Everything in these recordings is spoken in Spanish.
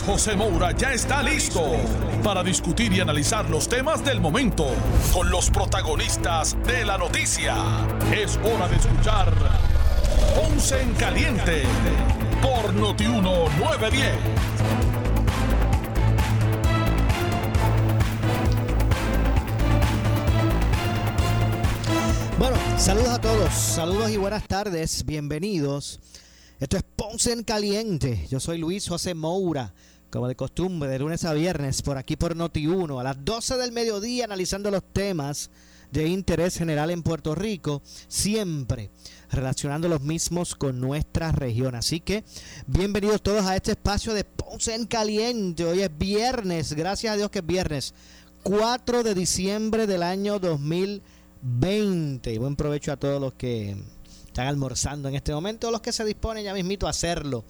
José Moura ya está listo para discutir y analizar los temas del momento con los protagonistas de la noticia. Es hora de escuchar Ponce en Caliente por Notiuno 910. Bueno, saludos a todos, saludos y buenas tardes, bienvenidos. Esto es Ponce en Caliente. Yo soy Luis José Moura, como de costumbre, de lunes a viernes, por aquí por Noti1, a las 12 del mediodía, analizando los temas de interés general en Puerto Rico, siempre relacionando los mismos con nuestra región. Así que bienvenidos todos a este espacio de Ponce en Caliente. Hoy es viernes, gracias a Dios que es viernes, 4 de diciembre del año 2020. Buen provecho a todos los que están almorzando en este momento, los que se disponen ya mismito a hacerlo.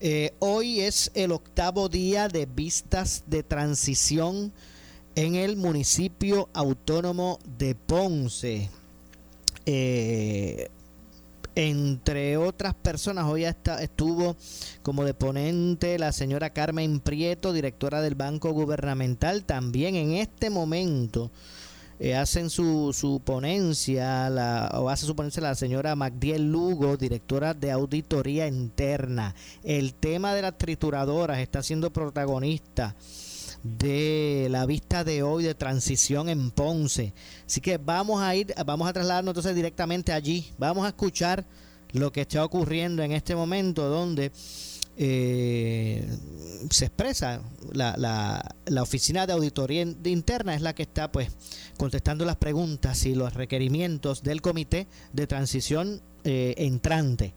Eh, hoy es el octavo día de vistas de transición en el municipio autónomo de Ponce. Eh, entre otras personas, hoy está, estuvo como deponente la señora Carmen Prieto, directora del Banco Gubernamental. También en este momento eh, hacen su, su ponencia, la, o hace su ponencia la señora Magdiel Lugo, directora de Auditoría Interna. El tema de las trituradoras está siendo protagonista de la vista de hoy de transición en Ponce. Así que vamos a ir, vamos a trasladarnos entonces directamente allí. Vamos a escuchar lo que está ocurriendo en este momento donde eh, se expresa la, la, la, oficina de auditoría interna es la que está pues contestando las preguntas y los requerimientos del comité de transición eh, entrante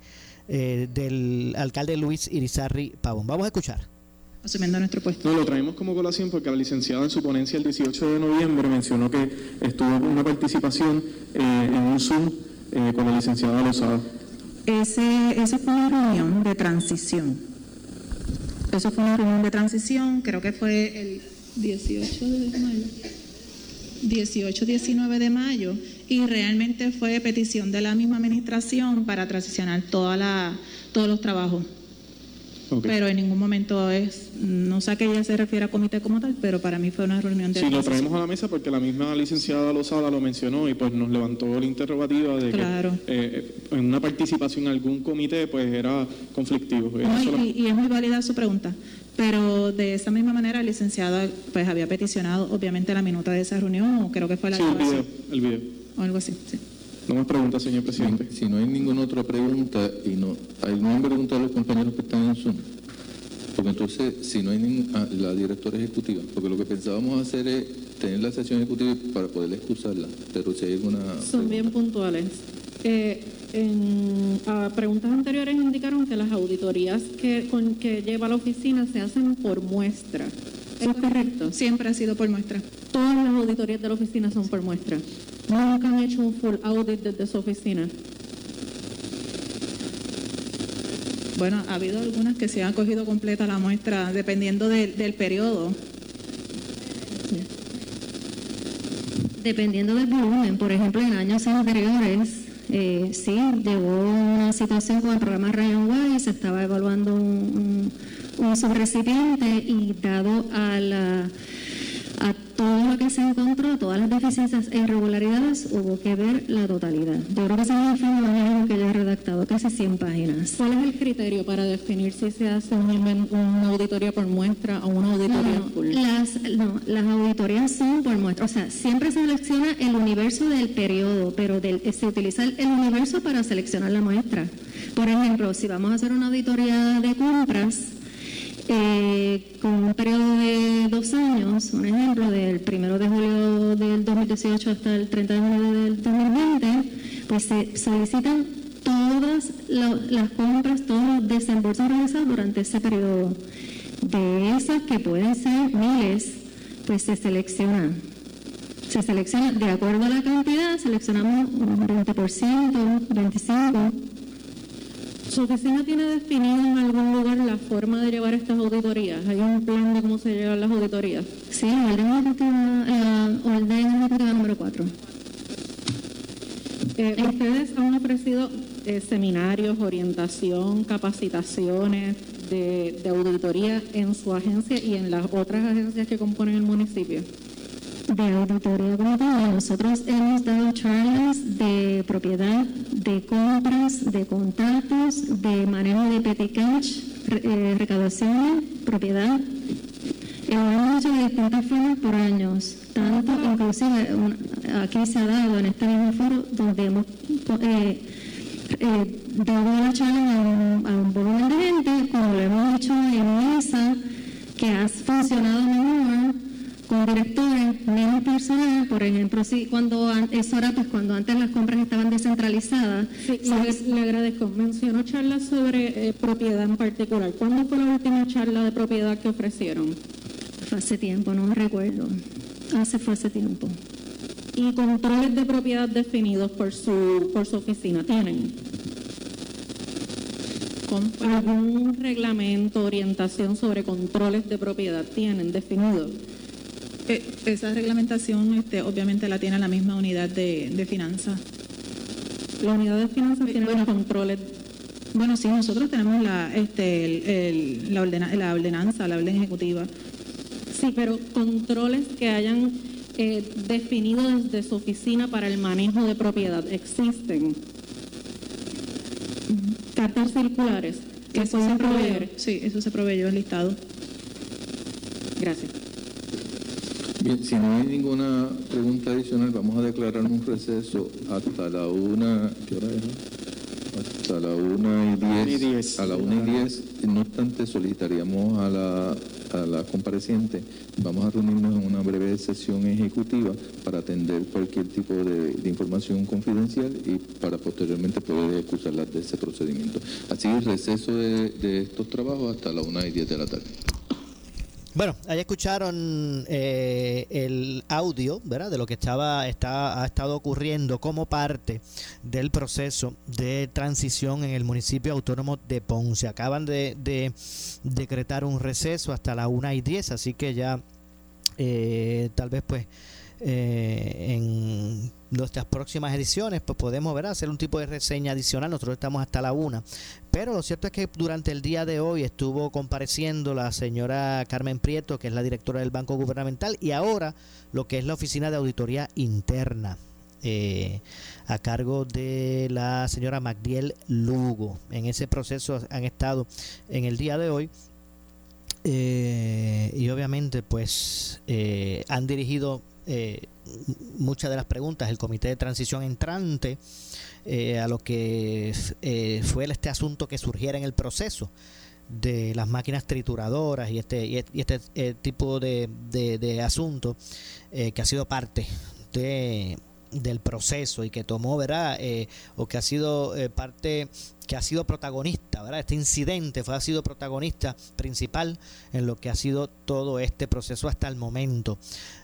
eh, del alcalde Luis Irizarri Pavón. Vamos a escuchar asumiendo nuestro puesto. No, lo traemos como colación porque la licenciada en su ponencia el 18 de noviembre mencionó que estuvo una participación eh, en un Zoom eh, con la licenciada Lozada. Ese, esa fue una reunión de transición. Eso fue una reunión de transición, creo que fue el 18 de mayo. 18-19 de mayo y realmente fue petición de la misma administración para transicionar toda la, todos los trabajos. Pero en ningún momento es, no sé a qué ella se refiere a comité como tal, pero para mí fue una reunión de... Sí, lo traemos a la mesa porque la misma licenciada Lozada lo mencionó y pues nos levantó la interrogativa de que eh, en una participación en algún comité pues era conflictivo. y, y, es muy válida su pregunta, pero de esa misma manera la licenciada pues había peticionado obviamente la minuta de esa reunión o creo que fue la... Sí, el video, el video. O algo así, sí. No más preguntas, señor presidente. Si no hay ninguna otra pregunta y no hay ninguna pregunta a los compañeros que están en Zoom, porque entonces si no hay ninguna, la directora ejecutiva, porque lo que pensábamos hacer es tener la sesión ejecutiva para poder excusarla, pero si hay alguna... Son bien puntuales. Eh, en a preguntas anteriores indicaron que las auditorías que, con que lleva la oficina se hacen por muestra. ¿Es correcto? Siempre ha sido por muestra. Todas las auditorías de la oficina son por muestra. Nunca han hecho un full audit desde su oficina. Bueno, ha habido algunas que se han cogido completa la muestra dependiendo del periodo. Dependiendo del volumen, por ejemplo, en años anteriores, eh, sí, llegó una situación con el programa Ryan White, se estaba evaluando un, subrecipiente y dado a la lo que se encontró, todas las deficiencias e irregularidades, hubo que ver la totalidad. Yo creo que ese es el informe que ya he redactado, casi 100 páginas. ¿Cuál es el criterio para definir si se hace una auditoría por muestra o una auditoría no, Las, no, las auditorías son por muestra. O sea, siempre se selecciona el universo del periodo, pero del, se utiliza el, el universo para seleccionar la muestra. Por ejemplo, si vamos a hacer una auditoría de compras, eh, con un periodo de dos años, un ejemplo, del primero de julio del 2018 hasta el 30 de julio del 2020, pues se solicitan todas las compras, todos los desembolsos realizados durante ese periodo. De esas que pueden ser miles, pues se seleccionan. se selecciona de acuerdo a la cantidad, seleccionamos un 20%, 25%. ¿Su oficina tiene definido en algún lugar la forma de llevar estas auditorías? ¿Hay un plan de cómo se llevan las auditorías? Sí, la orden ejecutiva, orden número 4. Eh, ¿Ustedes han ofrecido eh, seminarios, orientación, capacitaciones de, de auditoría en su agencia y en las otras agencias que componen el municipio? de auditoría como Nosotros hemos dado charlas de propiedad, de compras, de contratos, de manejo de petty cash, eh, recaudación, propiedad. Hecho de distintas formas por años, tanto inclusive aquí se ha dado en este mismo foro donde hemos eh, eh, dado la charla a un, volumen de gente, como lo hemos hecho en mesa, que ha funcionado mejor con directores, menos personal, por ejemplo, si cuando eso era pues cuando antes las compras estaban descentralizadas. Sí, le, agradezco. Mencionó charlas sobre eh, propiedad en particular. ¿Cuándo fue la última charla de propiedad que ofrecieron? Fue hace tiempo, no recuerdo. Hace fue hace tiempo. ¿Y controles de propiedad definidos por su, por su oficina tienen? ¿Algún reglamento, orientación sobre controles de propiedad tienen definidos? Eh, esa reglamentación este, obviamente la tiene la misma unidad de, finanzas. La unidad de finanzas tiene los controles. Bueno, sí, nosotros tenemos la, este, la, la ordenanza, la orden ejecutiva. Sí, pero controles que hayan eh, definido desde su oficina para el manejo de propiedad existen. Cartas circulares que eso se proveer. Sí, eso se proveyó el listado. Gracias. Bien, si no hay ninguna pregunta adicional, vamos a declarar un receso hasta la una, ¿qué hora es? Hasta la una y diez. A la una y diez. No obstante, solicitaríamos a la, a la compareciente, vamos a reunirnos en una breve sesión ejecutiva para atender cualquier tipo de, información confidencial y para posteriormente poder excusarla de ese procedimiento. Así, receso de, de estos trabajos hasta la una y diez de la tarde. Bueno, ahí escucharon eh, el audio, ¿verdad? De lo que estaba, está, ha estado ocurriendo como parte del proceso de transición en el municipio autónomo de Ponce. Acaban de, decretar un receso hasta la 1 y 10, así que ya eh, tal vez pues eh, en nuestras próximas ediciones, pues podemos ver hacer un tipo de reseña adicional. Nosotros estamos hasta la una. Pero lo cierto es que durante el día de hoy estuvo compareciendo la señora Carmen Prieto, que es la directora del Banco Gubernamental, y ahora lo que es la Oficina de Auditoría Interna. Eh, a cargo de la señora Magdiel Lugo. En ese proceso han estado en el día de hoy eh, y obviamente pues eh, han dirigido eh, muchas de las preguntas el comité de transición entrante eh, a lo que eh, fue este asunto que surgiera en el proceso de las máquinas trituradoras y este, y este eh, tipo de, de, de asunto que ha sido parte de del proceso y que tomó, ¿verdad? Eh, o que ha sido eh, parte, que ha sido protagonista, ¿verdad? Este incidente fue, ha sido protagonista principal en lo que ha sido todo este proceso hasta el momento.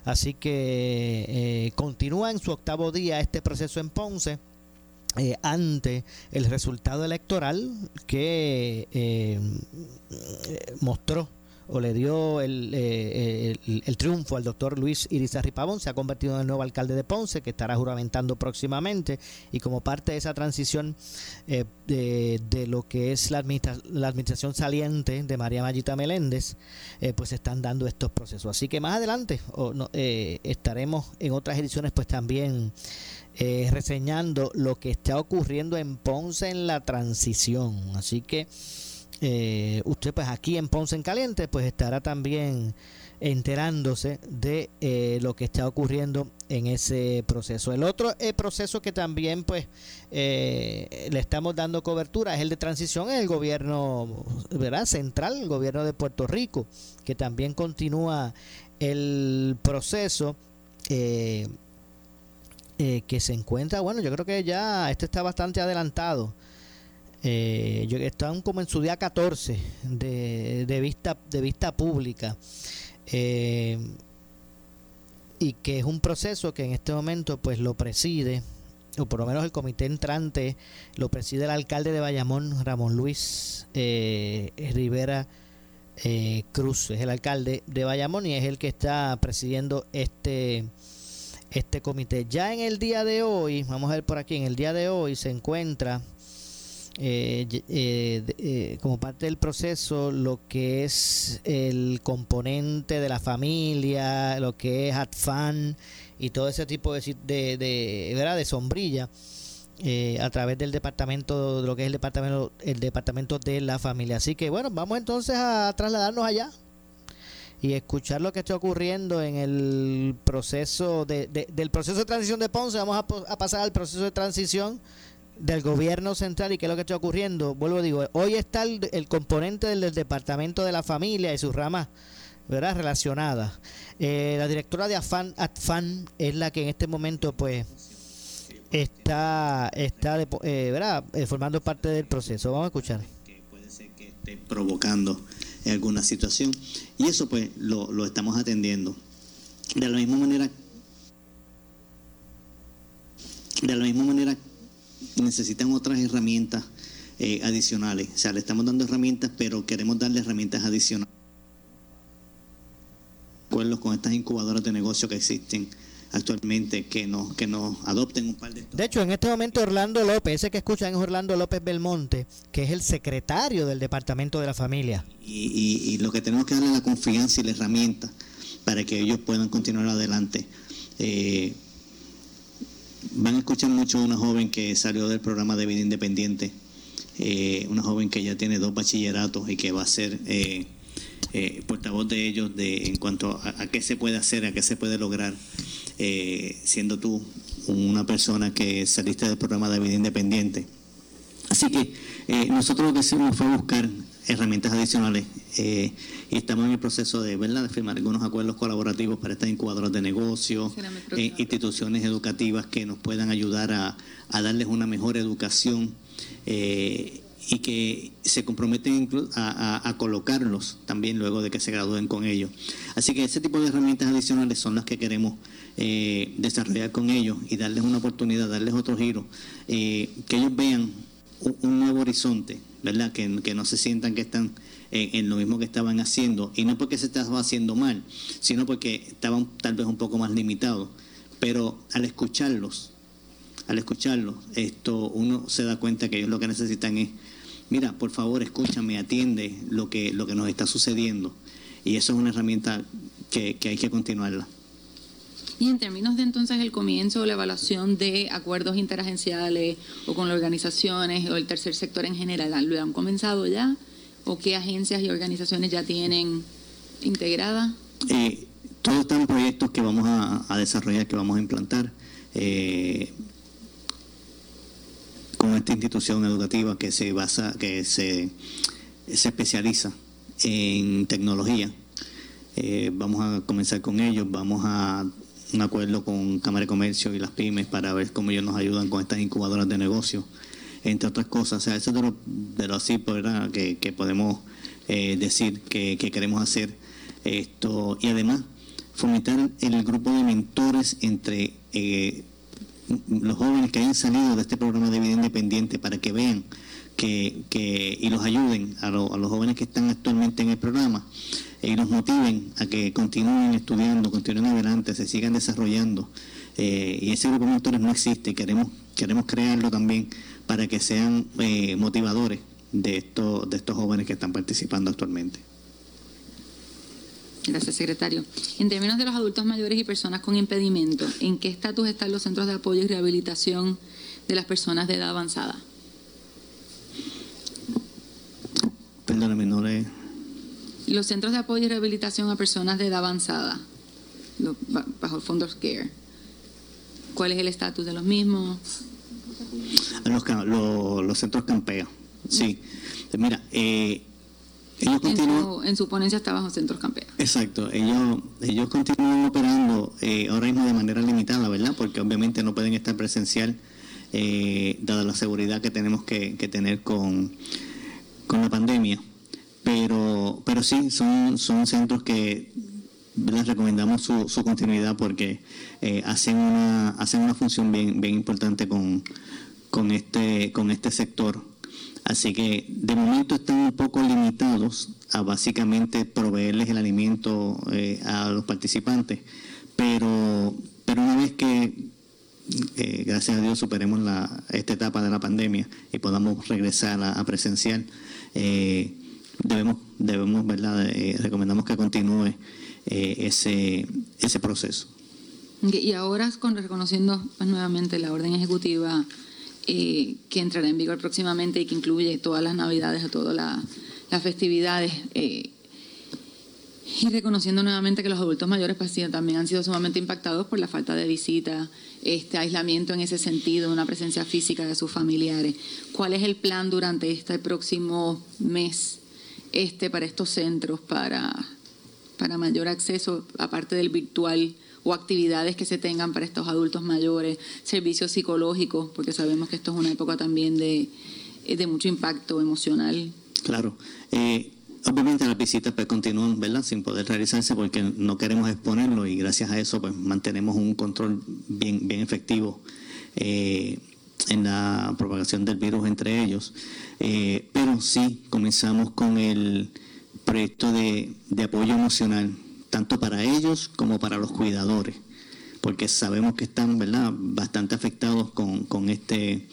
Así que eh, continúa en su octavo día este proceso en Ponce. ante el resultado electoral que mostró o le dio eh, el, el, triunfo al doctor Luis Irizarry Pavón, se ha convertido en el nuevo alcalde de Ponce, que estará juramentando próximamente, y como parte de esa transición eh, de, lo que es la, la administración saliente de María Mayita Meléndez, eh, pues están dando estos procesos. Así que más adelante no, estaremos en otras ediciones pues también reseñando lo que está ocurriendo en Ponce en la transición. Así que eh, usted pues aquí en Ponce en Caliente pues estará también enterándose de eh, lo que está ocurriendo en ese proceso. El otro eh, proceso que también pues le estamos dando cobertura es el de transición en el gobierno ¿verdad? central, el gobierno de Puerto Rico, que también continúa el proceso. que se encuentra, bueno, yo creo que ya este está bastante adelantado eh, están como en su día 14 de, vista, de vista pública. Eh, y que es un proceso que en este momento pues lo preside o por lo menos el comité entrante lo preside el alcalde de Bayamón, Ramón Luis eh, Rivera eh, Cruz, es el alcalde de Bayamón y es el que está presidiendo este, este comité. Ya en el día de hoy, vamos a ver por aquí, en el día de hoy se encuentra eh, como parte del proceso lo que es el componente de la familia, lo que es ATFAN y todo ese tipo de, de, de, ¿verdad? de sombrilla eh, a través del departamento, de lo que es el departamento, el departamento de la familia. Así que bueno, vamos entonces a trasladarnos allá y escuchar lo que está ocurriendo en el proceso de, del proceso de transición de Ponce. Vamos a, pasar al proceso de transición del gobierno central y qué es lo que está ocurriendo. Vuelvo a digo, hoy está el, componente del, departamento de la familia y sus ramas ¿verdad? relacionadas. Eh, la directora de AFAN, ATFAN es la que en este momento pues está, está eh, ¿verdad? Eh, formando parte del proceso. Vamos a escuchar. Que puede ser que esté provocando alguna situación y eso pues lo, lo estamos atendiendo. De la misma manera, de la misma manera necesitan otras herramientas adicionales. O sea, le estamos dando herramientas, pero queremos darle herramientas adicionales con estas incubadoras de negocio que existen actualmente que nos que nos adopten un par de De hecho, en este momento Orlando López, ese que escuchan es Orlando López Belmonte, que es el secretario del Departamento de la Familia. Y, lo que tenemos que darle la confianza y la herramienta para que ellos puedan continuar adelante. Eh, van a escuchar mucho a una joven que salió del programa de vida independiente, eh, una joven que ya tiene dos bachilleratos y que va a ser eh, eh, portavoz de ellos de en cuanto a, qué se puede hacer, a qué se puede lograr, siendo tú una persona que saliste del programa de vida independiente. Así que nosotros lo que hicimos fue buscar herramientas adicionales y estamos en el proceso de, ¿verdad? de firmar algunos acuerdos colaborativos para estas incubadoras de negocios, instituciones educativas que nos puedan ayudar a, a darles una mejor educación y que se comprometen a, a, colocarlos también luego de que se gradúen con ellos. Así que ese tipo de herramientas adicionales son las que queremos eh, desarrollar con ellos y darles una oportunidad, darles otro giro, eh, que ellos vean un, nuevo horizonte, ¿verdad? Que, que, no se sientan que están en, lo mismo que estaban haciendo, y no porque se estaba haciendo mal, sino porque estaban tal vez un poco más limitados. Pero al escucharlos, al escucharlos, esto uno se da cuenta que ellos lo que necesitan es mira, por favor, escúchame, atiende lo que, lo que nos está sucediendo. Y eso es una herramienta que, hay que continuarla. En términos de entonces el comienzo o la evaluación de acuerdos interagenciales o con las organizaciones o el tercer sector en general, ¿lo han comenzado ya? ¿O qué agencias y organizaciones ya tienen integradas? Eh, todos están proyectos que vamos a, desarrollar, que vamos a implantar. Eh, con esta institución educativa que se basa, que se, se especializa en tecnología. Eh, vamos a comenzar con ellos, vamos a un acuerdo con Cámara de Comercio y las pymes para ver cómo ellos nos ayudan con estas incubadoras de negocio, entre otras cosas. O sea, eso es de lo, de lo así Que, que, podemos eh, decir que, que, queremos hacer esto. Y además, fomentar el grupo de mentores entre eh, los jóvenes que hayan salido de este programa de vida independiente para que vean que, que y los ayuden a, a, los jóvenes que están actualmente en el programa eh, y los motiven a que continúen estudiando, continúen adelante, se sigan desarrollando. Eh, y ese grupo de mentores no existe, queremos, queremos crearlo también para que sean eh, motivadores de, estos de estos jóvenes que están participando actualmente. Gracias, secretario. En términos de los adultos mayores y personas con impedimento, ¿en qué estatus están los centros de apoyo y rehabilitación de las personas de edad avanzada? Perdóname, no le... Los centros de apoyo y rehabilitación a personas de edad avanzada, bajo el Fondo Care, ¿cuál es el estatus de los mismos? Los, los, los centros campeos, sí. Mira, eh, en, su, ponencia está bajo centros campeos. Exacto, ellos, ellos continúan operando eh, ahora mismo de manera limitada, ¿verdad? Porque obviamente no pueden estar presencial, eh, dada la seguridad que tenemos que, tener con, con la pandemia. Pero, pero sí, son, son centros que les recomendamos su, continuidad porque eh, hacen, una, hacen una función bien, bien importante con, con, este, con este sector. Así que de momento están un poco limitados a básicamente proveerles el alimento eh, a los participantes, pero, pero una vez que, eh, gracias a Dios, superemos la, esta etapa de la pandemia y podamos regresar a, a presencial, debemos, debemos ¿verdad? recomendamos que continúe eh, ese, ese proceso. Y ahora, con, reconociendo pues, nuevamente la orden ejecutiva eh, que entrará en vigor próximamente y que incluye todas las navidades, a todas las festividades, eh, y reconociendo nuevamente que los adultos mayores pues, también han sido sumamente impactados por la falta de visita, este aislamiento en ese sentido, una presencia física de sus familiares. ¿Cuál es el plan durante este próximo mes este para estos centros para para mayor acceso, aparte del virtual o actividades que se tengan para estos adultos mayores, servicios psicológicos, porque sabemos que esto es una época también de, eh, de mucho impacto emocional. Claro. Eh, obviamente las visitas pues, continúan ¿verdad? sin poder realizarse porque no queremos exponerlo y gracias a eso pues mantenemos un control bien, bien efectivo eh, en la propagación del virus entre ellos. pero sí comenzamos con el proyecto de, apoyo emocional, tanto para ellos como para los cuidadores, porque sabemos que están ¿verdad? bastante afectados con, con, este,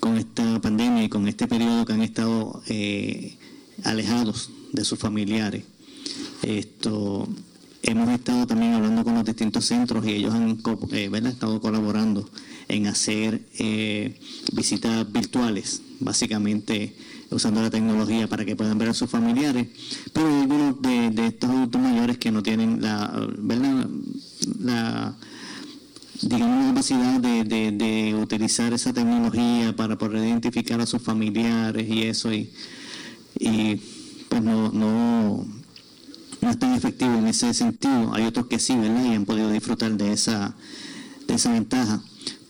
con esta pandemia y con este periodo que han estado eh, alejados de sus familiares. Esto, hemos estado también hablando con los distintos centros y ellos han eh, estado colaborando en hacer eh, visitas virtuales, básicamente usando la tecnología para que puedan ver a sus familiares, pero hay algunos de, estos adultos mayores que no tienen la, ¿verdad? la digamos, capacidad de, utilizar esa tecnología para poder identificar a sus familiares y eso, y, y pues no, no, no es tan efectivo en ese sentido. Hay otros que sí, ¿verdad? Y han podido disfrutar de esa, de esa ventaja.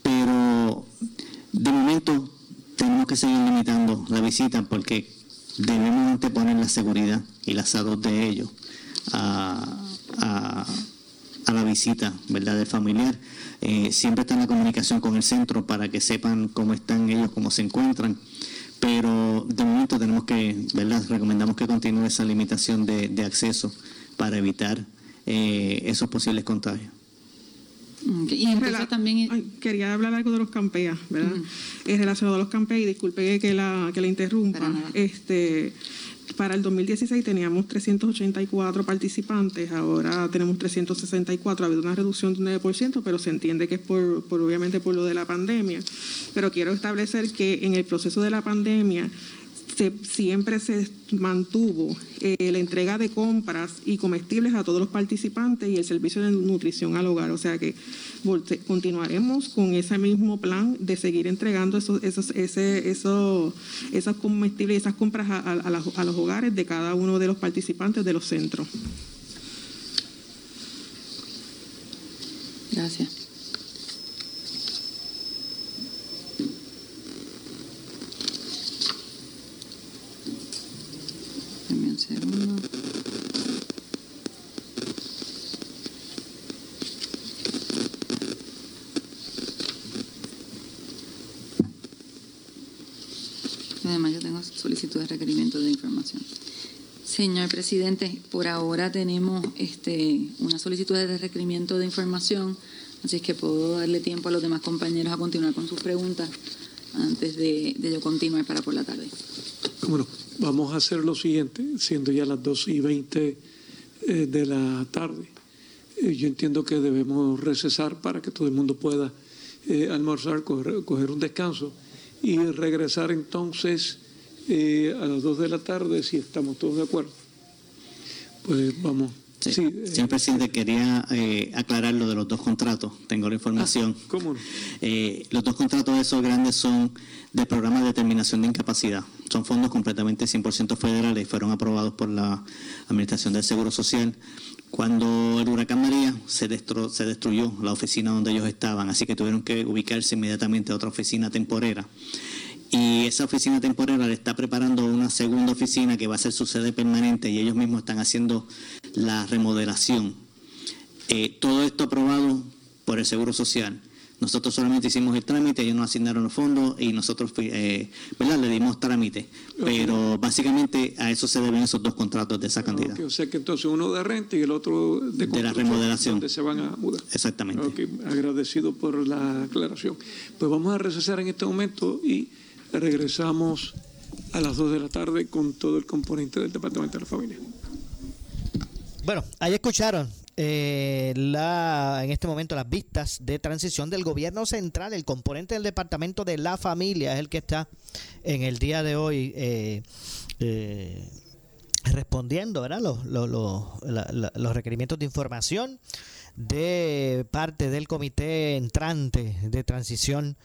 Pero de momento tenemos que seguir limitando la visita porque debemos anteponer la seguridad y la salud de ellos a, la visita ¿verdad? del familiar. Eh, siempre está en la comunicación con el centro para que sepan cómo están ellos, cómo se encuentran. Pero de momento tenemos que, ¿verdad? Recomendamos que continúe esa limitación de, acceso para evitar eh, esos posibles contagios. Y también... quería hablar algo de los campeas, ¿verdad? Es relacionado a los campeas, y disculpe que la, que la interrumpa. Este, para el 2016 teníamos 384 participantes, ahora tenemos 364, ha habido una reducción de un 9%, pero se entiende que es por, por obviamente por lo de la pandemia. Pero quiero establecer que en el proceso de la pandemia siempre se mantuvo eh, la entrega de compras y comestibles a todos los participantes y el servicio de nutrición al hogar. O sea que continuaremos con ese mismo plan de seguir entregando esos, esos, ese, esos, comestibles y esas compras a los hogares de cada uno de los participantes de los centros. Gracias. Además, yo tengo solicitud de requerimiento de información. Señor presidente, por ahora tenemos este, una solicitud de requerimiento de información, así es que puedo darle tiempo a los demás compañeros a continuar con sus preguntas antes de, yo continuar para por la tarde. Bueno, vamos a hacer lo siguiente, siendo ya las 2 y 20 eh, de la tarde. Eh, yo entiendo que debemos recesar para que todo el mundo pueda eh, almorzar, coger un descanso y regresar entonces eh, a las 2 de la tarde si estamos todos de acuerdo. Pues vamos. Sí, señor presidente, quería eh, aclarar lo de los dos contratos. Tengo la información. Ah, ¿Cómo? Eh, los dos contratos esos grandes son del programa de determinación de incapacidad. Son fondos completamente 100% federales. Fueron aprobados por la Administración del Seguro Social. Cuando el huracán María se, se destruyó la oficina donde ellos estaban, así que tuvieron que ubicarse inmediatamente a otra oficina temporera. Y esa oficina temporera le está preparando una segunda oficina que va a ser su sede permanente y ellos mismos están haciendo la remodelación Eh, todo esto aprobado por el Seguro Social. Nosotros solamente hicimos el trámite, ellos nos asignaron los fondos y nosotros eh, ¿verdad? le dimos trámite. Pero básicamente a eso se deben esos dos contratos de esa cantidad. o sea que entonces uno de renta y el otro de, de la remodelación. Donde se van a mudar. Exactamente. agradecido por la aclaración. Pues vamos a recesar en este momento y regresamos a las 2 de la tarde con todo el componente del Departamento de la Familia. Bueno, ahí escucharon eh, la, en este momento las vistas de transición del gobierno central, el componente del departamento de la familia es el que está en el día de hoy eh, eh, respondiendo ¿verdad? Los, los, los, requerimientos de información de parte del comité entrante de transición.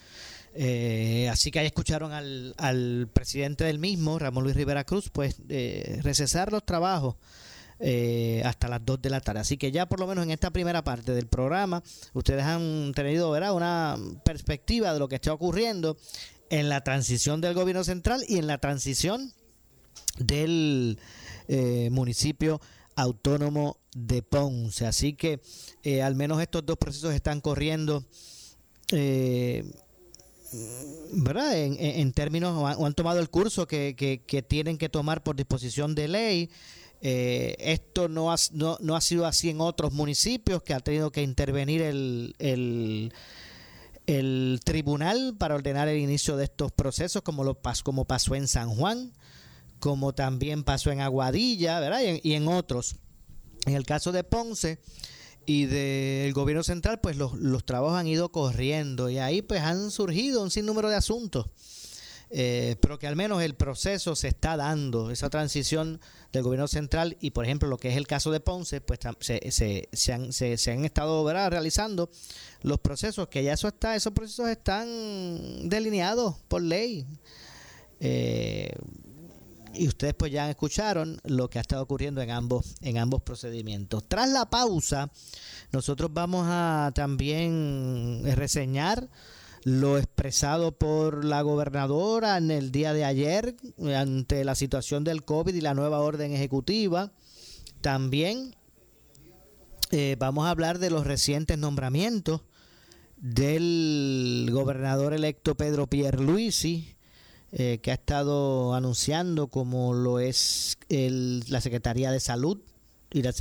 Así que ahí escucharon al, al presidente del mismo, Ramón Luis Rivera Cruz, pues recesar los trabajos eh, hasta las 2 de la tarde. Así que ya por lo menos en esta primera parte del programa, ustedes han tenido ¿verdad? una perspectiva de lo que está ocurriendo en la transición del gobierno central y en la transición del eh, municipio autónomo de Ponce. Así que eh, al menos estos dos procesos están corriendo. ¿Verdad? En, términos, o han, tomado el curso que, que, tienen que tomar por disposición de ley. Eh, esto no ha, no, no, ha sido así en otros municipios que ha tenido que intervenir el, el, el, tribunal para ordenar el inicio de estos procesos, como, lo, como pasó en San Juan, como también pasó en Aguadilla ¿verdad? Y, en, otros. En el caso de Ponce y del gobierno central, pues los, los trabajos han ido corriendo y ahí pues han surgido un sinnúmero de asuntos eh, pero que al menos el proceso se está dando, esa transición del gobierno central y por ejemplo lo que es el caso de Ponce, pues se, se, se, han, se, han, estado realizando los procesos, que ya eso está, esos procesos están delineados por ley. Eh, y ustedes pues ya escucharon lo que ha estado ocurriendo en ambos, en ambos procedimientos. Tras la pausa, nosotros vamos a también reseñar lo expresado por la gobernadora en el día de ayer ante la situación del COVID y la nueva orden ejecutiva. También eh, vamos a hablar de los recientes nombramientos del gobernador electo Pedro Pierluisi, eh, que ha estado anunciando como lo es la Secretaría de Salud y la,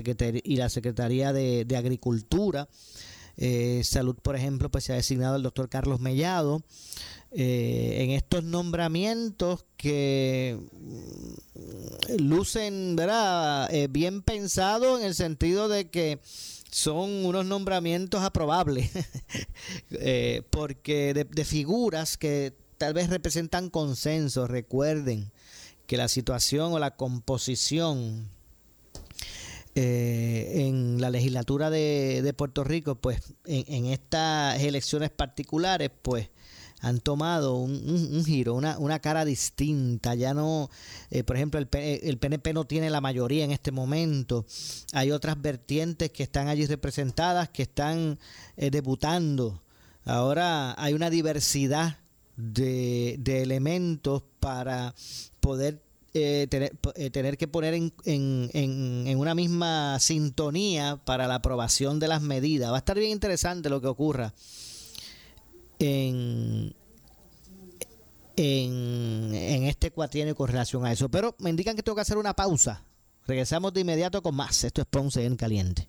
Secretaría, de Agricultura. Eh, salud, por ejemplo, pues se ha designado el doctor Carlos Mellado. Eh, en estos nombramientos que mm, lucen ¿verdad? Eh, bien pensados en el sentido de que son unos nombramientos aprobables, porque de figuras que tal vez representan consenso, recuerden que la situación o la composición eh, en la legislatura de, Puerto Rico, pues en, estas elecciones particulares, pues han tomado un, giro, una, una, cara distinta. Ya no, eh, por ejemplo, el, el, PNP no tiene la mayoría en este momento. Hay otras vertientes que están allí representadas, que están eh, debutando. Ahora hay una diversidad de, de elementos para poder eh, tener, eh, tener, que poner en, en, en, una misma sintonía para la aprobación de las medidas. Va a estar bien interesante lo que ocurra en, en, en este cuatrienio con relación a eso. Pero me indican que tengo que hacer una pausa. Regresamos de inmediato con más. Esto es Ponce en Caliente.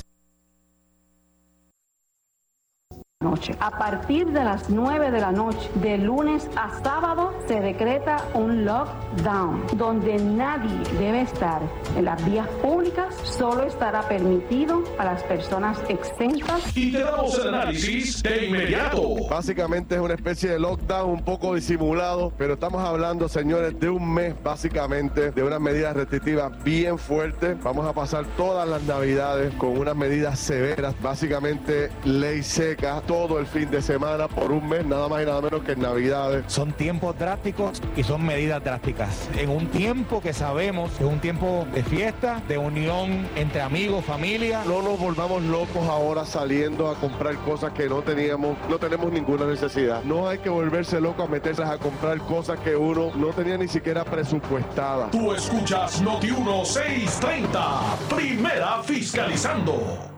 Noche. A partir de las 9 de la noche, de lunes a sábado, se decreta un lockdown, donde nadie debe estar en las vías públicas, solo estará permitido a las personas exentas. Y te damos el análisis de inmediato. Básicamente es una especie de lockdown un poco disimulado, pero estamos hablando, señores, de un mes básicamente, de unas medidas restrictivas bien fuertes. Vamos a pasar todas las navidades con unas medidas severas, básicamente ley seca todo el fin de semana por un mes, nada más y nada menos que en Navidades. Son tiempos drásticos y son medidas drásticas. En un tiempo que sabemos es un tiempo de fiesta, de unión entre amigos, familia. No nos volvamos locos ahora saliendo a comprar cosas que no teníamos, no tenemos ninguna necesidad. No hay que volverse loco a meterse a comprar cosas que uno no tenía ni siquiera presupuestada. Tú escuchas Noti 1630, primera fiscalizando.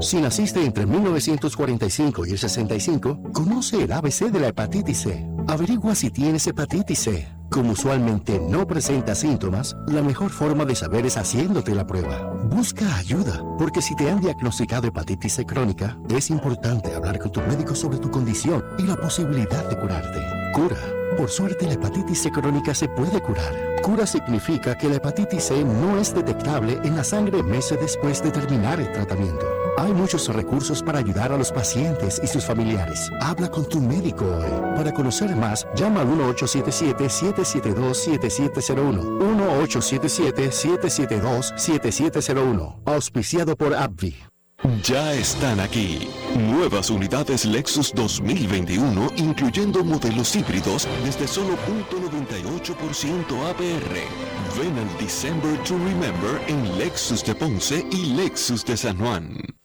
Si naciste entre 1945 y el 65, conoce el ABC de la hepatitis C. Averigua si tienes hepatitis C. Como usualmente no presenta síntomas, la mejor forma de saber es haciéndote la prueba. Busca ayuda, porque si te han diagnosticado hepatitis C crónica, es importante hablar con tu médico sobre tu condición y la posibilidad de curarte. Cura. Por suerte, la hepatitis C crónica se puede curar. Cura significa que la hepatitis C no es detectable en la sangre meses después de terminar el tratamiento. Hay muchos recursos para ayudar a los pacientes y sus familiares. Habla con tu médico hoy. Para conocer más, llama al 1877-772-7701. 1877-772-7701. Auspiciado por AbbVie. Ya están aquí. Nuevas unidades Lexus 2021, incluyendo modelos híbridos desde solo .98% APR. Ven al December to Remember en Lexus de Ponce y Lexus de San Juan.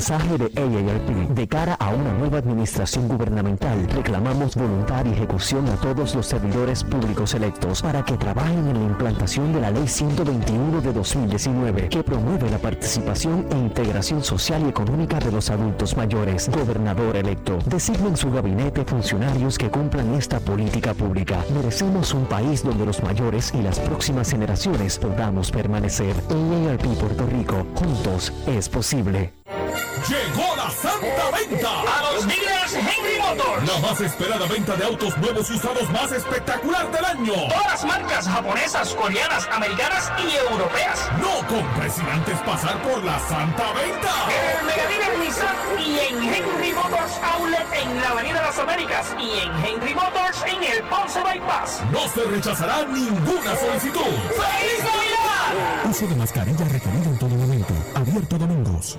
Mensaje de AARP. De cara a una nueva administración gubernamental, reclamamos voluntad y ejecución a todos los servidores públicos electos para que trabajen en la implantación de la Ley 121 de 2019, que promueve la participación e integración social y económica de los adultos mayores. Gobernador electo, designen su gabinete funcionarios que cumplan esta política pública. Merecemos un país donde los mayores y las próximas generaciones podamos permanecer. AARP Puerto Rico, juntos es posible. Llegó la Santa Venta. A los dealers Henry Motors. La más esperada venta de autos nuevos y usados más espectacular del año. Todas las marcas japonesas, coreanas, americanas y europeas. No compres sin antes pasar por la Santa Venta. En el Megadealer Nissan y en Henry Motors Outlet en la Avenida Las Américas y en Henry Motors en el Ponce Bypass. No se rechazará ninguna solicitud. ¡Feliz Navidad! Uso de mascarilla requerido en todo momento. Abierto domingos.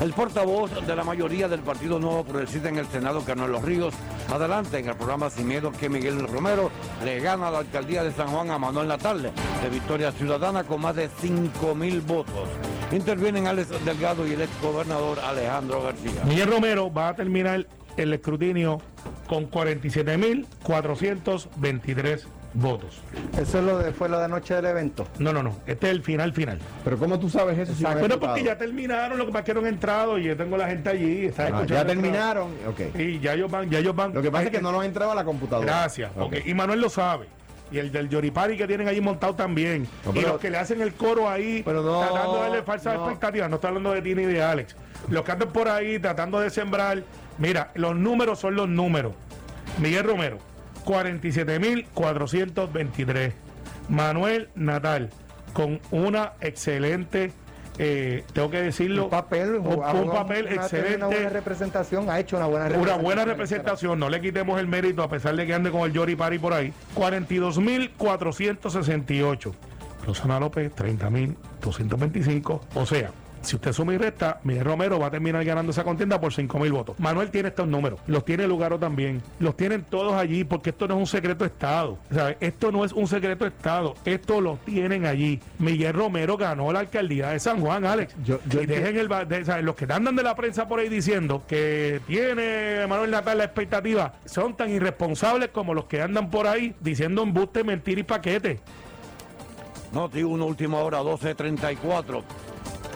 El portavoz de la mayoría del Partido Nuevo Progresista en el Senado, Carlos Ríos, adelante en el programa Sin Miedo que Miguel Romero le gana la alcaldía de San Juan a Manuel Natal de Victoria Ciudadana con más de 5 mil votos. Intervienen Alex Delgado y el exgobernador Alejandro García. Miguel Romero va a terminar el escrutinio con 47.423 votos. ¿Eso es lo de, fue lo de anoche del evento? No, no, no. Este es el final, final. ¿Pero cómo tú sabes eso? Si Pero porque ya terminaron, lo que más que han entrado y yo tengo la gente allí. Está ah, ya terminaron, ok. Y ya ellos van, ya ellos van. Lo que pasa es que no lo han entrado a la computadora. Gracias. Okay. Y Manuel lo sabe. Y el del Yoripari que tienen ahí montado también. y los que le hacen el coro ahí, tratando de darle falsas expectativas. No estoy hablando de ti ni de Alex. Los que andan por ahí tratando de sembrar. Mira, los números son los números. Miguel Romero, 47.423. Manuel Natal, con una excelente, eh, tengo que decirlo, un papel, un, papel excelente. Una buena representación, ha hecho una buena representación. Una buena representación, no le quitemos el mérito a pesar de que ande con el Yori Pari por ahí. 42.468. Rosana López, 30.225. O sea, si usted suma y resta, Miguel Romero va a terminar ganando esa contienda por 5 mil votos. Manuel tiene estos números, los tiene Lugaro también, los tienen todos allí, porque esto no es un secreto de Estado. Esto no es un secreto de Estado, esto lo tienen allí. Miguel Romero ganó la alcaldía de San Juan, Alex. y dejen el, los que andan de la prensa por ahí diciendo que tiene Manuel Natal la expectativa, son tan irresponsables como los que andan por ahí diciendo embuste, mentira y paquete. Noti una última hora, 12.34.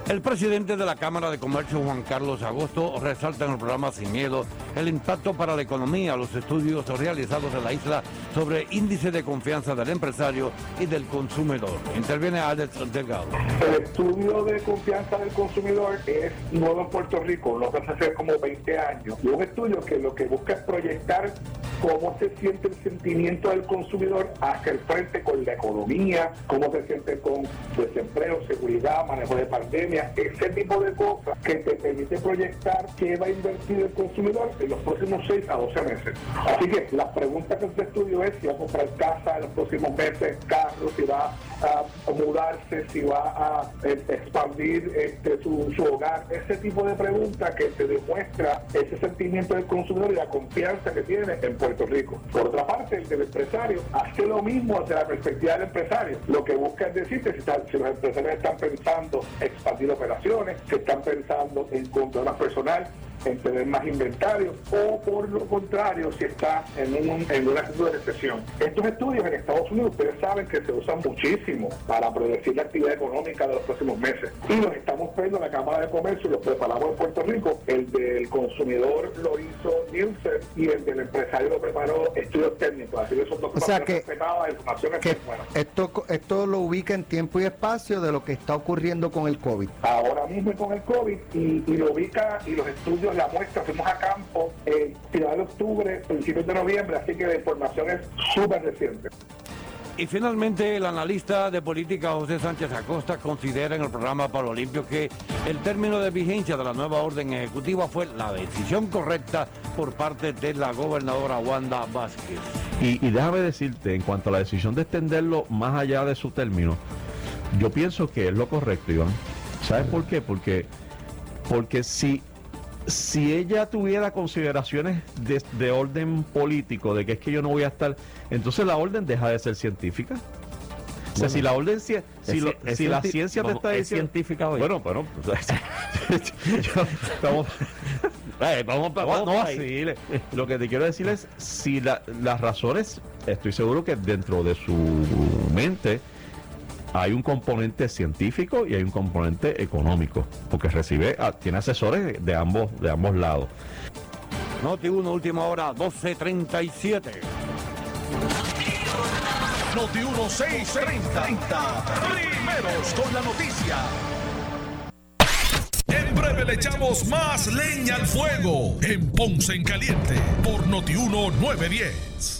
El presidente de la Cámara de Comercio, Juan Carlos Agosto, resalta en el programa Sin Miedo el impacto para la economía, los estudios realizados en la isla sobre índice de confianza del empresario y del consumidor. Interviene Alex Delgado. El estudio de confianza del consumidor es nuevo en Puerto Rico, lo hace hace como 20 años. Y un estudio que lo que busca es proyectar cómo se siente el sentimiento del consumidor hacia el frente con la economía, cómo se siente con desempleo, seguridad, manejo de pandemia, ese tipo de cosas que te permite proyectar qué va a invertir el consumidor en los próximos 6 a 12 meses. Así que la pregunta que este estudio es si va a comprar casa en los próximos meses, carro, si va a mudarse, si va a eh, expandir este, su, hogar, ese tipo de preguntas que te demuestra ese sentimiento del consumidor y la confianza que tiene en Puerto Rico. Por otra parte, el del empresario hace lo mismo desde la perspectiva del empresario. Lo que busca es decir que si, si los empresarios están pensando expandir operaciones, si están pensando en más personal, en tener más inventario o por lo contrario si está en, un, en una de recesión. Estos estudios en Estados Unidos ustedes saben que se usan muchísimo para predecir la actividad económica de los próximos meses y los estamos viendo en la Cámara de Comercio y los preparamos en Puerto Rico. El del consumidor lo hizo Nielsen y el del empresario lo preparó estudios técnicos. Así que son dos o sea que, que esto, esto lo ubica en tiempo y espacio de lo que está ocurriendo con el COVID. Ahora mismo con el COVID y, y lo ubica y los estudios la muestra, fuimos a campo en final de octubre, principios de noviembre, así que la información es súper reciente. Y finalmente, el analista de política José Sánchez Acosta considera en el programa Palo Limpio que el término de vigencia de la nueva orden ejecutiva fue la decisión correcta por parte de la gobernadora Wanda Vázquez. Y, y déjame decirte, en cuanto a la decisión de extenderlo más allá de su término, yo pienso que es lo correcto, Iván. ¿Sabes por qué? Porque, porque si, si ella tuviera consideraciones de, de orden político, de que es que yo no voy a estar, entonces la orden deja de ser científica. O sea, si la orden, si, es lo- si la ciencia te vamos, está es diciendo... científica hoy. Bueno, bueno, pues, yo- estamos... vamos, no, vamos no. Lo que te quiero decir es, si la- las razones, estoy seguro que dentro de su mente hay un componente científico y hay un componente económico, porque recibe, ah, tiene asesores de ambos, de ambos lados. Noti 1, última hora, 12.37. Noti 1630. Primeros con la noticia. En breve le echamos más leña al fuego en Ponce en Caliente por Noti 910.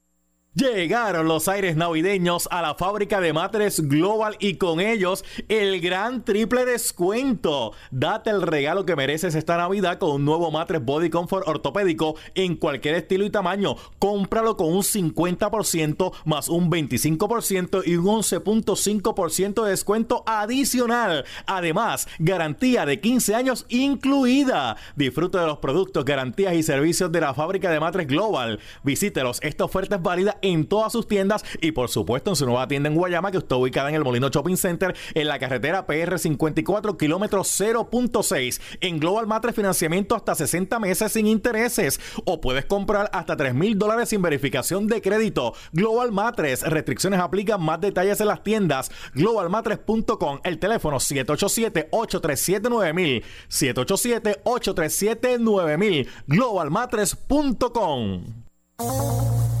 Llegaron los aires navideños a la fábrica de matres Global y con ellos el gran triple descuento. Date el regalo que mereces esta Navidad con un nuevo matres Body Comfort ortopédico en cualquier estilo y tamaño. Cómpralo con un 50% más un 25% y un 11.5% de descuento adicional. Además, garantía de 15 años incluida. Disfruta de los productos, garantías y servicios de la fábrica de matres Global. Visítelos. Esta oferta es válida en todas sus tiendas y por supuesto en su nueva tienda en Guayama que está ubicada en el Molino Shopping Center en la carretera PR 54 kilómetro 0.6. En Global Matres financiamiento hasta 60 meses sin intereses o puedes comprar hasta 3 mil dólares sin verificación de crédito. Global Matres, restricciones aplican, más detalles en las tiendas. Globalmatres.com, el teléfono 787-837-9000. 787-837-9000. Globalmatres.com.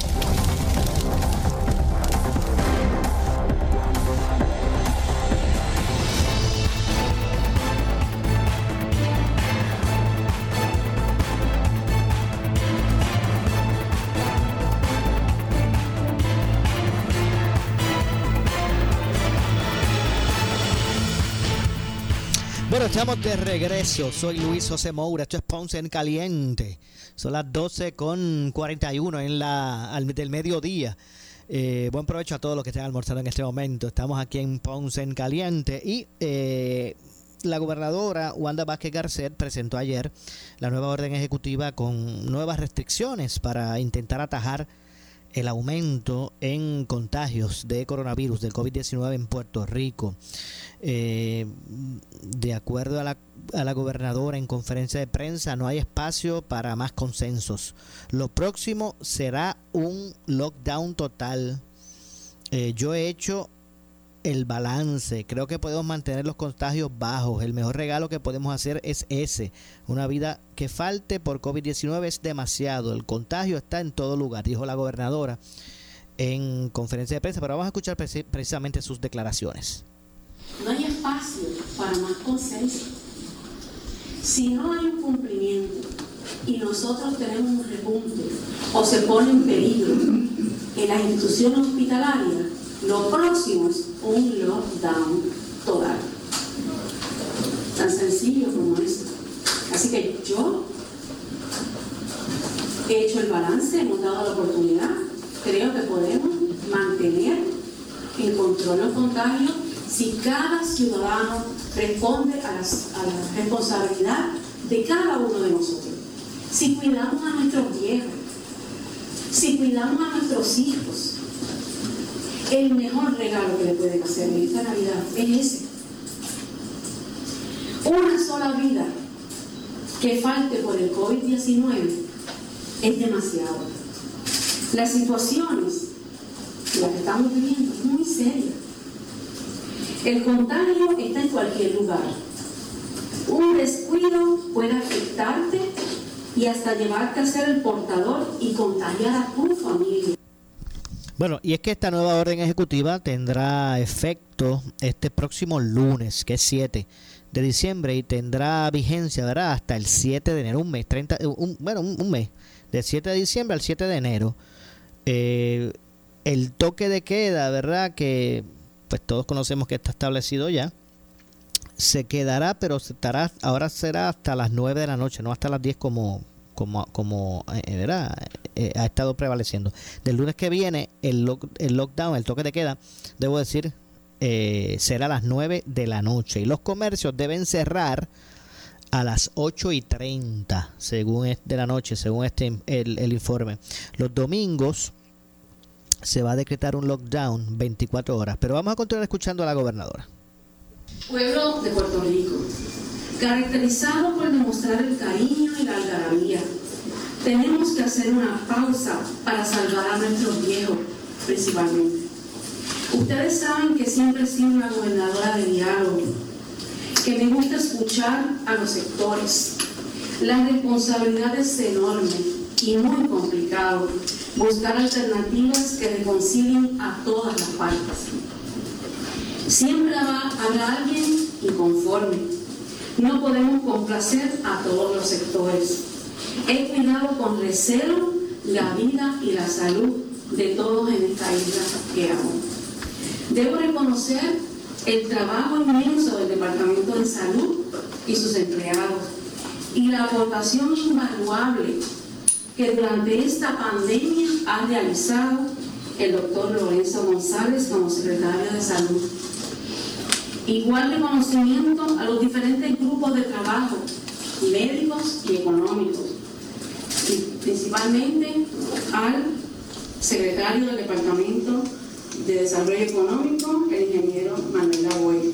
Estamos de regreso. Soy Luis José Moura. Esto es Ponce en Caliente. Son las 12 con 41 en la, al, del mediodía. Eh, buen provecho a todos los que estén almorzando en este momento. Estamos aquí en Ponce en Caliente y eh, la gobernadora Wanda Vázquez Garcet presentó ayer la nueva orden ejecutiva con nuevas restricciones para intentar atajar el aumento en contagios de coronavirus del COVID-19 en Puerto Rico. Eh, de acuerdo a la, a la gobernadora en conferencia de prensa, no hay espacio para más consensos. Lo próximo será un lockdown total. Eh, yo he hecho el balance. Creo que podemos mantener los contagios bajos. El mejor regalo que podemos hacer es ese. Una vida que falte por COVID-19 es demasiado. El contagio está en todo lugar, dijo la gobernadora en conferencia de prensa. Pero vamos a escuchar precisamente sus declaraciones. No hay espacio para más consenso. Si no hay un cumplimiento y nosotros tenemos un repunte o se pone en peligro en la institución hospitalaria, lo próximo es un lockdown total. Tan sencillo como eso. Así que yo he hecho el balance, hemos dado la oportunidad. Creo que podemos mantener en control los contagios si cada ciudadano responde a, a la responsabilidad de cada uno de nosotros. Si cuidamos a nuestros viejos, si cuidamos a nuestros hijos, el mejor regalo que le pueden hacer en esta Navidad es ese. Una sola vida que falte por el COVID-19 es demasiado. Las situaciones, las que estamos viviendo, es muy seria. El contagio está en cualquier lugar. Un descuido puede afectarte y hasta llevarte a ser el portador y contagiar a tu familia. Bueno, y es que esta nueva orden ejecutiva tendrá efecto este próximo lunes, que es 7 de diciembre, y tendrá vigencia, ¿verdad? Hasta el 7 de enero, un mes, 30, un, bueno, un, mes, del 7 de diciembre al 7 de enero. Eh, el toque de queda, ¿verdad? Que pues todos conocemos que está establecido ya. Se quedará, pero estará, ahora será hasta las 9 de la noche, no hasta las 10 como, como, como eh, ¿verdad? Eh, ha estado prevaleciendo. Del lunes que viene, el, el lockdown, el toque de queda, debo decir, eh, será a las 9 de la noche. Y los comercios deben cerrar a las 8 y 30, según de la noche, según este el, el informe. Los domingos se va a decretar un lockdown 24 horas. Pero vamos a continuar escuchando a la gobernadora. Pueblo de Puerto Rico, caracterizado por demostrar el cariño y la algarabía, tenemos que hacer una pausa para salvar a nuestros viejos, principalmente. Ustedes saben que siempre he sido una gobernadora de diálogo, que me gusta escuchar a los sectores. La responsabilidad es enorme y muy complicado buscar alternativas que reconcilien a todas las partes. Siempre habrá alguien inconforme. No podemos complacer a todos los sectores. He cuidado con recelo la vida y la salud de todos en esta isla que amo. Debo reconocer el trabajo inmenso del Departamento de Salud y sus empleados y la aportación invaluable que durante esta pandemia ha realizado el doctor Lorenzo González como secretario de Salud. Igual reconocimiento a los diferentes grupos de trabajo, médicos y económicos, y principalmente al secretario del Departamento de Desarrollo Económico, el ingeniero Manuel Agüey.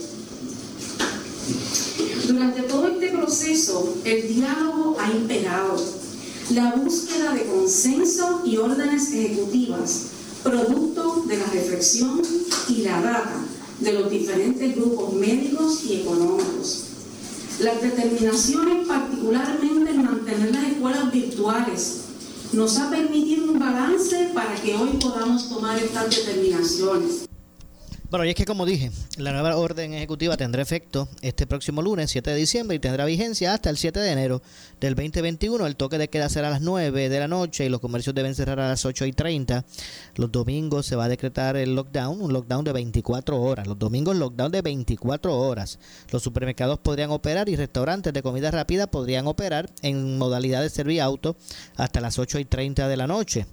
Durante todo este proceso, el diálogo ha imperado. La búsqueda de consenso y órdenes ejecutivas, producto de la reflexión y la data de los diferentes grupos médicos y económicos. Las determinaciones, particularmente en mantener las escuelas virtuales, nos ha permitido un balance para que hoy podamos tomar estas determinaciones. Bueno, y es que como dije, la nueva orden ejecutiva tendrá efecto este próximo lunes, 7 de diciembre, y tendrá vigencia hasta el 7 de enero del 2021. El toque de queda será a las 9 de la noche y los comercios deben cerrar a las 8 y 30. Los domingos se va a decretar el lockdown, un lockdown de 24 horas. Los domingos lockdown de 24 horas. Los supermercados podrían operar y restaurantes de comida rápida podrían operar en modalidad de servir auto hasta las 8 y 30 de la noche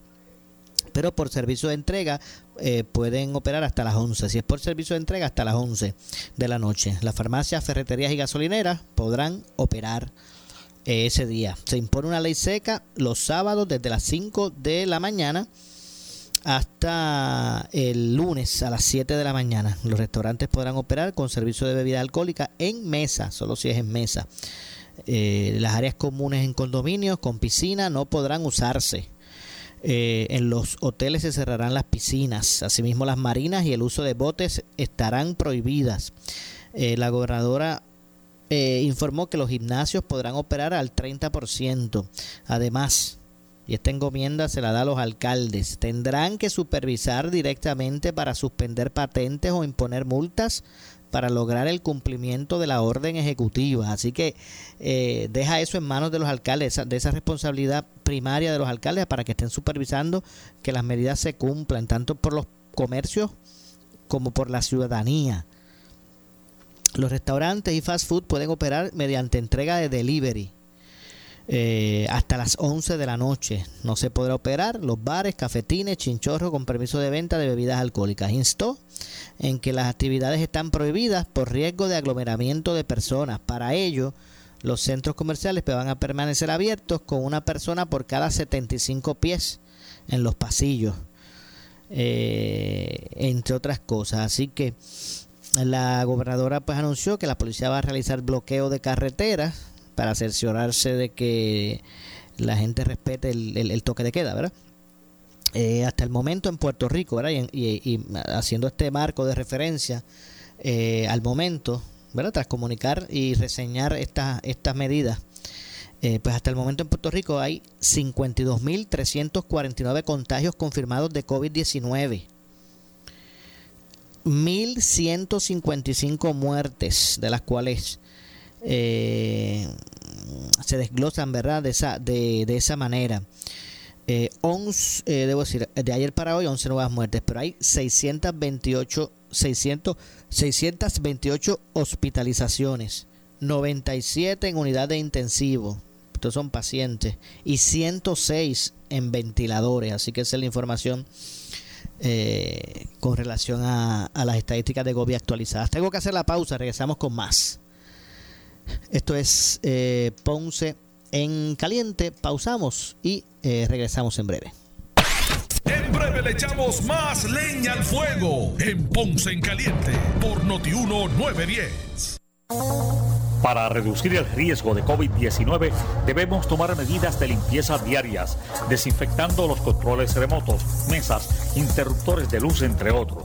pero por servicio de entrega eh, pueden operar hasta las 11. Si es por servicio de entrega, hasta las 11 de la noche. Las farmacias, ferreterías y gasolineras podrán operar eh, ese día. Se impone una ley seca los sábados desde las 5 de la mañana hasta el lunes a las 7 de la mañana. Los restaurantes podrán operar con servicio de bebida alcohólica en mesa, solo si es en mesa. Eh, las áreas comunes en condominios con piscina no podrán usarse. Eh, en los hoteles se cerrarán las piscinas, asimismo las marinas y el uso de botes estarán prohibidas. Eh, la gobernadora eh, informó que los gimnasios podrán operar al 30%. Además, y esta encomienda se la da a los alcaldes, tendrán que supervisar directamente para suspender patentes o imponer multas para lograr el cumplimiento de la orden ejecutiva. Así que eh, deja eso en manos de los alcaldes, de esa responsabilidad primaria de los alcaldes para que estén supervisando que las medidas se cumplan, tanto por los comercios como por la ciudadanía. Los restaurantes y fast food pueden operar mediante entrega de delivery. Eh, hasta las 11 de la noche. No se podrá operar los bares, cafetines, chinchorros con permiso de venta de bebidas alcohólicas. Instó en que las actividades están prohibidas por riesgo de aglomeramiento de personas. Para ello, los centros comerciales van a permanecer abiertos con una persona por cada 75 pies en los pasillos, eh, entre otras cosas. Así que la gobernadora pues anunció que la policía va a realizar bloqueo de carreteras para cerciorarse de que la gente respete el, toque de queda, ¿verdad? Eh, hasta el momento en Puerto Rico, ¿verdad? Y, haciendo este marco de referencia eh, al momento, ¿verdad? Tras comunicar y reseñar estas estas medidas, eh, pues hasta el momento en Puerto Rico hay 52.349 contagios confirmados de COVID-19. 1.155 muertes, de las cuales eh, se desglosan, ¿verdad? De esa, de, de esa manera. Eh, 11, eh, debo decir, de ayer para hoy 11 nuevas muertes, pero hay 628, 600, 628 hospitalizaciones, 97 en unidad de intensivo, estos son pacientes, y 106 en ventiladores, así que esa es la información eh, con relación a, a, las estadísticas de GOBI actualizadas. Tengo que hacer la pausa, regresamos con más. Esto es eh, Ponce en caliente. Pausamos y eh, regresamos en breve. En breve le echamos más leña al fuego en Ponce en caliente por Notiuno 910. Para reducir el riesgo de COVID-19 debemos tomar medidas de limpieza diarias, desinfectando los controles remotos, mesas, interruptores de luz, entre otros.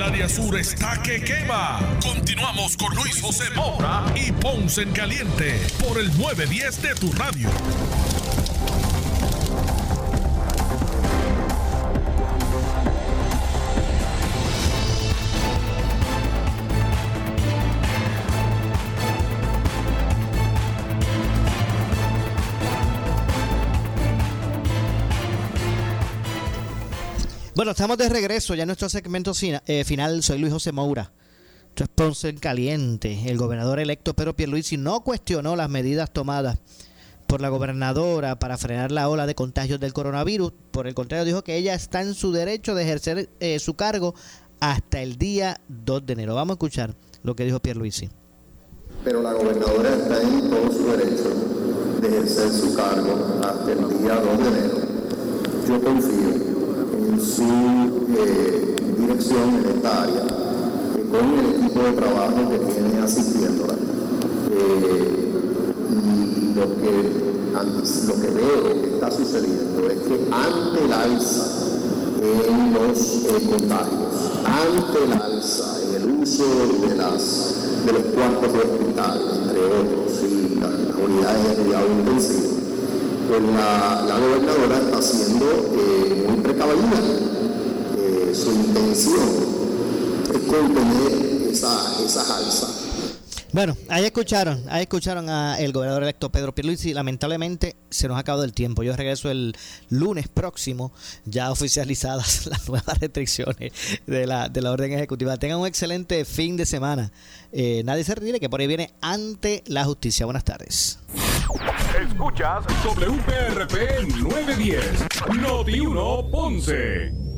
El área sur está que quema. Continuamos con Luis José Moura y Ponce en Caliente por el 910 de tu radio. Bueno, estamos de regreso ya en nuestro segmento eh, final. Soy Luis José Moura. Esto en Caliente. El gobernador electo Pedro Pierluisi no cuestionó las medidas tomadas por la gobernadora para frenar la ola de contagios del coronavirus. Por el contrario, dijo que ella está en su derecho de ejercer eh, su cargo hasta el día 2 de enero. Vamos a escuchar lo que dijo Pierluisi. Pero la gobernadora está en todo su derecho de ejercer su cargo hasta el día 2 de enero. Yo confío su eh, dirección en esta área, con el equipo de trabajo que tiene asistiéndola. Eh, y lo que, lo que veo que está sucediendo es que ante el alza en los eh, contagios, ante el alza en el uso de, las, de los cuartos de hospital, entre otros, y las, de cuidado intensivo, pues la, gobernadora está siendo eh, muy precavida. Eh, su intención es contener esa, esa alza. Bueno, ahí escucharon, ahí escucharon al gobernador electo Pedro Pierluisi. Lamentablemente se nos ha acabado el tiempo. Yo regreso el lunes próximo, ya oficializadas las nuevas restricciones de la, de la orden ejecutiva. Tengan un excelente fin de semana. Eh, nadie se retire, que por ahí viene ante la justicia. Buenas tardes. Escuchas WPRP 910, Noti 1 Ponce.